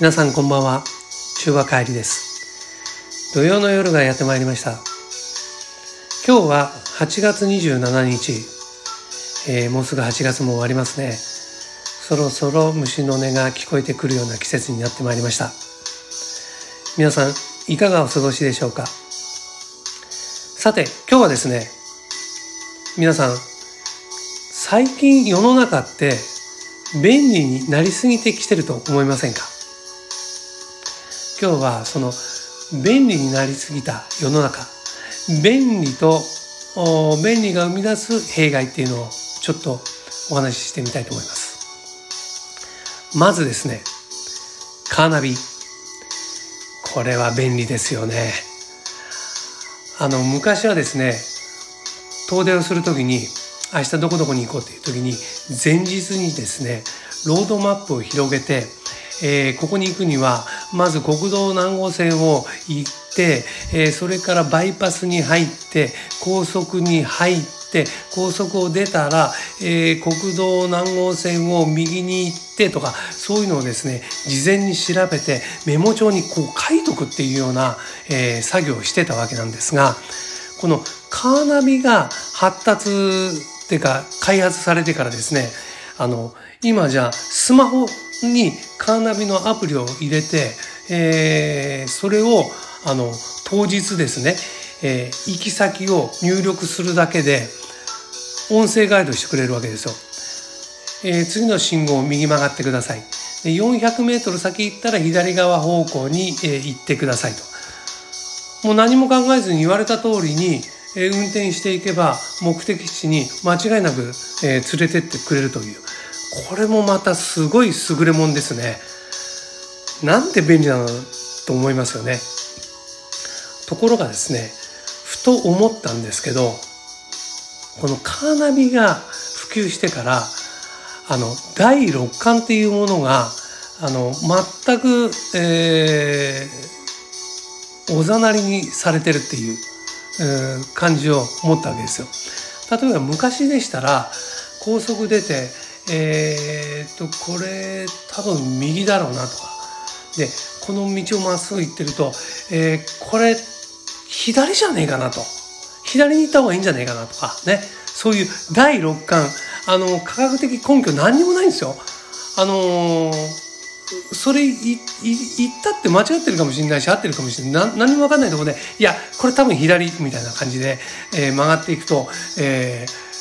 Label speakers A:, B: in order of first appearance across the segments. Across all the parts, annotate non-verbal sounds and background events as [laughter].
A: 皆さんこんばんは。中和帰りです。土曜の夜がやってまいりました。今日は8月27日、えー、もうすぐ8月も終わりますね。そろそろ虫の音が聞こえてくるような季節になってまいりました。皆さんいかがお過ごしでしょうか？さて今日はですね皆さん最近世の中って便利になりすぎてきてると思いませんか？今日はその便利になりすぎた世の中便利と便利が生み出す弊害っていうのをちょっとお話ししてみたいと思います。まずですねカーナビ。これは便利ですよね。あの昔はですね遠出をする時に明日どこどこに行こうっていう時に前日にですねロードマップを広げてえー、ここに行くにはまず国道何号線を行って、えー、それからバイパスに入って高速に入って高速を出たら、えー、国道何号線を右に行ってとかそういうのをですね事前に調べてメモ帳にこう書いとくっていうような、え作業をしてたわけなんですがこのカーナビが発達っていうか開発されてからですねあの今じゃスマホにカーナビのアプリを入れて、えー、それをあの当日ですね、えー、行き先を入力するだけで音声ガイドしてくれるわけですよ。えー、次の信号を右曲がってください。で400メートル先行ったら左側方向に、え、行ってくださいと。もう何も考えずに言われた通りに、え、運転していけば目的地に間違いなく、え、連れてってくれるという。これもまたすごい優れもんですね。なんて便利なのと思いますよね。ところがですね、ふと思ったんですけど、このカーナビが普及してから、あの、第六感っていうものが、あの、全く、えー、おざなりにされてるっていう、えー、感じを持ったわけですよ。例えば昔でしたら、高速出て、えー、っとこれ多分右だろうなとか。でこの道をまっすぐ行ってると、えー、これ左じゃねえかなと。左に行った方がいいんじゃねえかなとかね。そういう第六感。あの科学的根拠何にもないんですよ。あのー、それ言ったって間違ってるかもしれないし合ってるかもしれない。何も分かんないところでいやこれ多分左みたいな感じで、えー、曲がっていくと、えー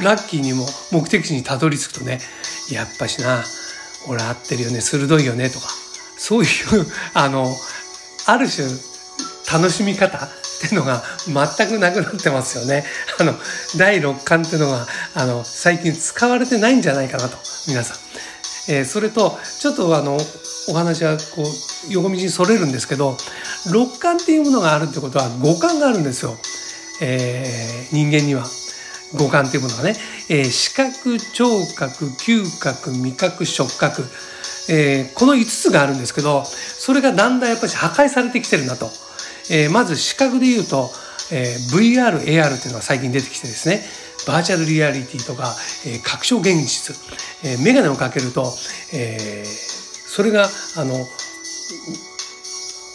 A: ラッキーにも目的地にたどり着くとねやっぱしな俺合ってるよね鋭いよねとかそういう [laughs] あのある種楽しみ方っていうのが全くなくなってますよね。あの第六感っていうのがあの最近使われてないんじゃないかなと皆さん。えー、それとちょっとあのお話はこう横道にそれるんですけど六感っていうものがあるってことは五感があるんですよ、えー、人間には。五感というものがね、えー、視覚聴覚嗅覚味覚触覚、えー、この5つがあるんですけどそれがだんだんやっぱり破壊されてきてるなと、えー、まず視覚で言うと、えー、VR、AR っていうのが最近出てきてですねバーチャルリアリティとか、えー、拡張現実、えー、メガネをかけると、えー、それがあの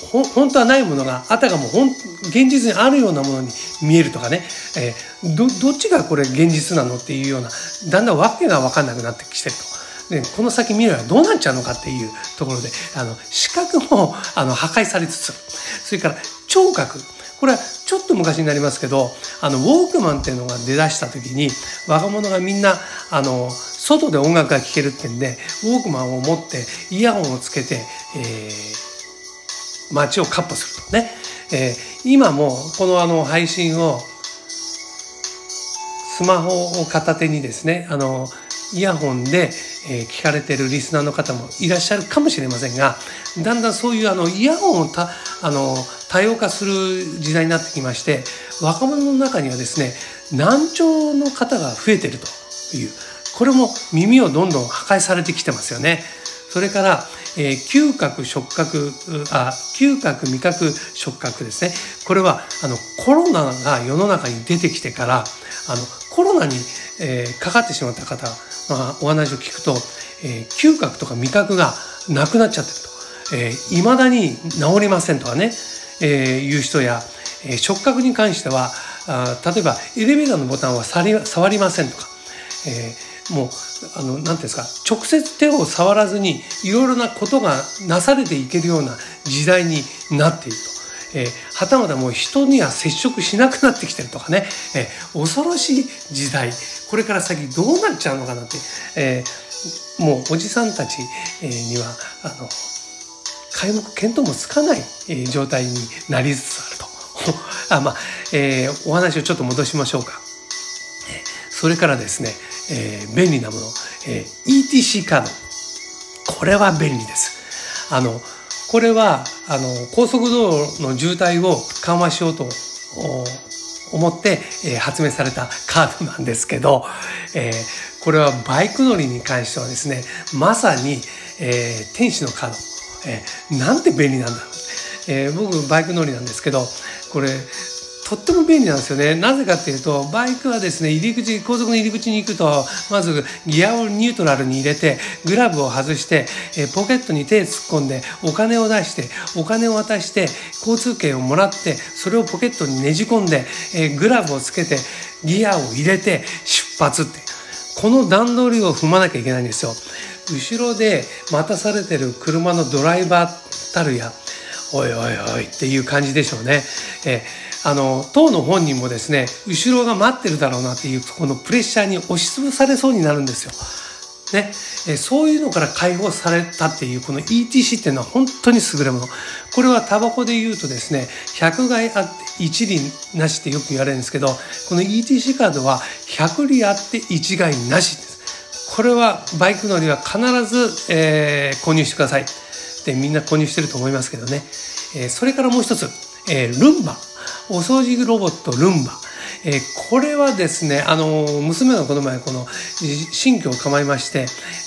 A: ほ本当はないものがあたかもほん現実にあるようなものに見えるとかね、えー、どどっちがこれ現実なのっていうようなだんだん訳が分かんなくなってきてると。でこの先未来はどうなっちゃうのかっていうところであの視覚もあの破壊されつつそれから聴覚。これはちょっと昔になりますけどあのウォークマンっていうのが出だした時に若者がみんなあの外で音楽が聴けるってんでウォークマンを持ってイヤホンをつけて、えー街をカッ歩するね、えー、今もこのあの配信をスマホを片手にですねあのイヤホンで、え、聞かれてるリスナーの方もいらっしゃるかもしれませんがだんだんそういうあのイヤホンをたあの多様化する時代になってきまして若者の中にはですね難聴の方が増えてるというこれも耳をどんどん破壊されてきてますよね。それからえー、嗅覚触覚あ嗅覚味覚触覚ですねこれはあのコロナが世の中に出てきてからあのコロナに、えー、かかってしまった方、まあ、お話を聞くと、えー、嗅覚とか味覚がなくなっちゃってると。えー、未だに治りませんとかね、えー、いう人や、えー、触覚に関してはあ例えばエレベーターのボタンは触りませんとか、えー、もうあの何ていうんですか直接手を触らずにいろいろなことがなされていけるような時代になっていると。えー、はたまたもう人には接触しなくなってきてるとかね、えー、恐ろしい時代これから先どうなっちゃうのかなって、えー、もうおじさんたちにはあの皆目見当もつかない、え状態になりつつあると。[laughs] あまあ、え、お話をちょっと戻しましょうか。それからですね、えー、便利なもの、えー、ETC カード。これは便利です。あの、これは、あの、高速道路の渋滞を緩和しようと思って、えー、発明されたカードなんですけど、えー、これはバイク乗りに関してはですね、まさに、えー、天使のカード。えー、なんて便利なんだろう。えー、僕バイク乗りなんですけどこれとっても便利なんですよね。なぜかっていうと、バイクはですね、入り口、高速の入り口に行くと、まずギアをニュートラルに入れて、グラブを外して、えポケットに手突っ込んで、お金を出して、お金を渡して、交通券をもらって、それをポケットにねじ込んで、えグラブをつけて、ギアを入れて、出発って。この段取りを踏まなきゃいけないんですよ。後ろで待たされてる車のドライバーたるや、おいおいおいっていう感じでしょうね。えあの当の本人もですね後ろが待ってるだろうなっていうこのプレッシャーに押しつぶされそうになるんですよ。ね、えそういうのから解放されたっていうこの ETC っていうのは本当に優れもの。これはタバコで言うとですね100害あって1輪なしってよく言われるんですけどこの ETC カードは100里あって1害なしです。これはバイク乗りは必ず、えー、購入してください。でみんな購入してると思いますけどね、えー、それからもう一つ、えー、ルンバ。お掃除ロボットルンバえー、これはですね、あの、娘がこの前、この、新居を構えまして、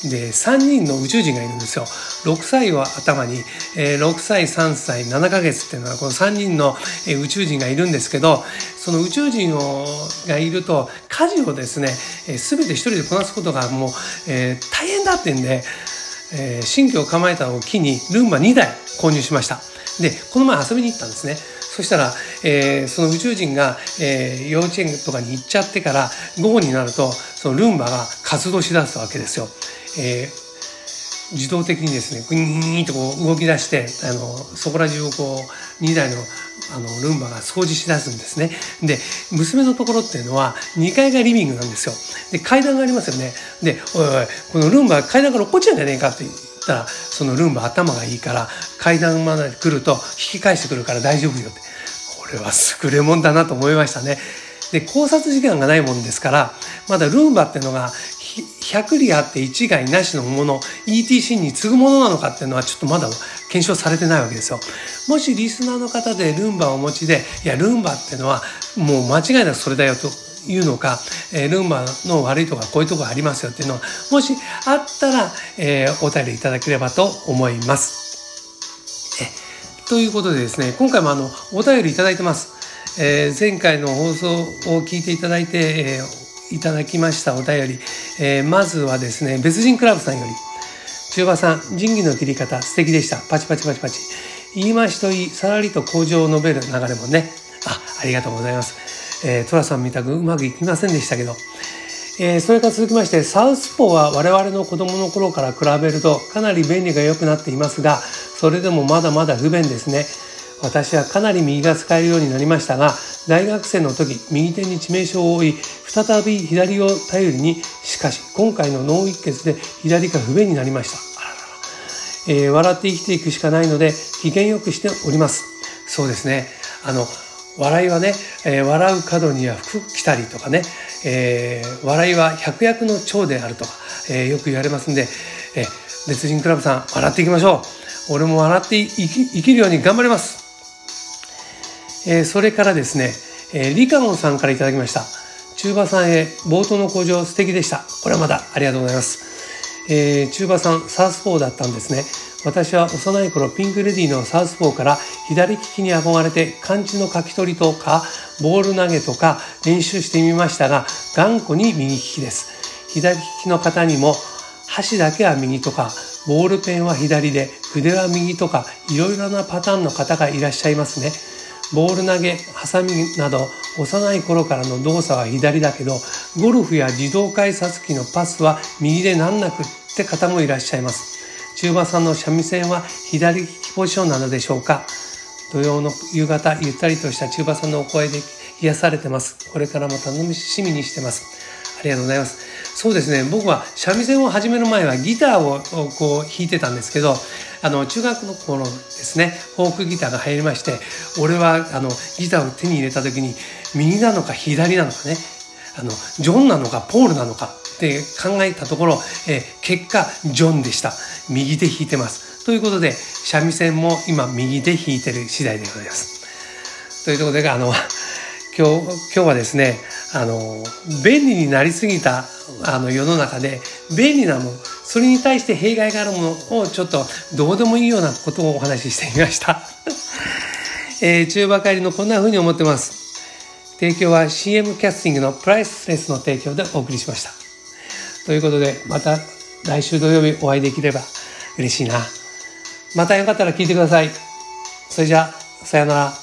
A: で、3人の宇宙人がいるんですよ。6歳は頭に、えー、6歳、3歳、7ヶ月っていうのは、この3人の、え宇宙人がいるんですけど、その宇宙人をがいると、家事をですね、えー、全て一人でこなすことがもう、え、大変だってんで、えー、新居を構えたのを機に、ルンバ2台購入しました。で、この前遊びに行ったんですね。そしたら、えー、その宇宙人が、えー、幼稚園とかに行っちゃってから午後になるとそのルンバが活動しだすわけですよ。えー、自動的にですねグニーとこう動き出してあのそこら中をこう2台のあのルンバが掃除しだすんですね。で娘のところっていうのは2階がリビングなんですよ。で階段がありますよね。で「おいおいこのルンバ階段から落っこっちゃうんじゃねえか」ってったらそのルンバ頭がいいから階段まで来ると引き返してくるから大丈夫よってこれは優れもんだなと思いましたね。で考察時間がないもんですからまだルンバっていうのが100里あって一概なしのもの ETC に次ぐものなのかっていうのはちょっとまだ検証されてないわけですよ。もしリスナーの方でルンバをお持ちでいやルンバっていうのはもう間違いなくそれだよというのか、えー、ルンバの悪いところこういうとこありますよっていうのはもしあったら、えー、お便りいただければと思います。えということでですね今回もあのお便りいただいてます。えー、前回の放送を聞いていただいて、えー、いただきましたお便り、えー、まずはですね別人クラブさんより中馬さん仁義の切り方素敵でした。パチパチパチパチ。言い回しといいさらりと向上を述べる流れもね。あありがとうございます。えー、トラさんみたくうまくいきませんでしたけど、えー、それから続きましてサウスポーは我々の子供の頃から比べるとかなり便利が良くなっていますがそれでもまだまだ不便ですね。私はかなり右が使えるようになりましたが大学生の時右手に致命傷を負い再び左を頼りにしかし今回の脳一血で左が不便になりました。えー、笑って生きていくしかないので機嫌よくしております。そうですね。あの笑いはね、えー、笑う角には服着たりとかね、えー、笑いは百薬の長であるとか、えー、よく言われますんで、えー、別人クラブさん笑っていきましょう。俺も笑って生き生きるように頑張ります、えー、それからですね、えー、リカモンさんからいただきました。中馬さんへ冒頭の工場素敵でした。これはまたありがとうございます、えー、中馬さんサウスポーだったんですね。私は幼い頃ピンクレディのサウスポーから左利きに憧れて漢字の書き取りとかボール投げとか練習してみましたが頑固に右利きです左利きの方にも箸だけは右とかボールペンは左で筆は右とかいろいろなパターンの方がいらっしゃいますね。ボール投げ、ハサミなど幼い頃からの動作は左だけど、ゴルフや自動改札機のパスは右でなんなくって方もいらっしゃいます。中馬さんの三味線は左利きポジションなのでしょうか？土曜の夕方、ゆったりとした中馬さんのお声で癒されてます。これからも楽しみにしてます。ありがとうございます。そうですね、僕は三味線を始める前はギターをこう弾いてたんですけど、あの、中学の頃ですね、フォークギターが入りまして、俺はあの、ギターを手に入れた時に、右なのか左なのかね、あの、ジョンなのかポールなのかって考えたところ、え結果、ジョンでした。右で弾いてます。ということで、三味線も今右で弾いてる次第でございます。というところで、あの、[laughs] 今日、今日はですね、あの、便利になりすぎた、あの、世の中で、便利なもの、それに対して弊害があるものを、ちょっと、どうでもいいようなことをお話ししてみました。[laughs] えー、中ばかりのこんな風に思ってます。提供は CM キャスティングのプライスレスの提供でお送りしました。ということで、また来週土曜日お会いできれば嬉しいな。またよかったら聞いてください。それじゃあ、さようなら。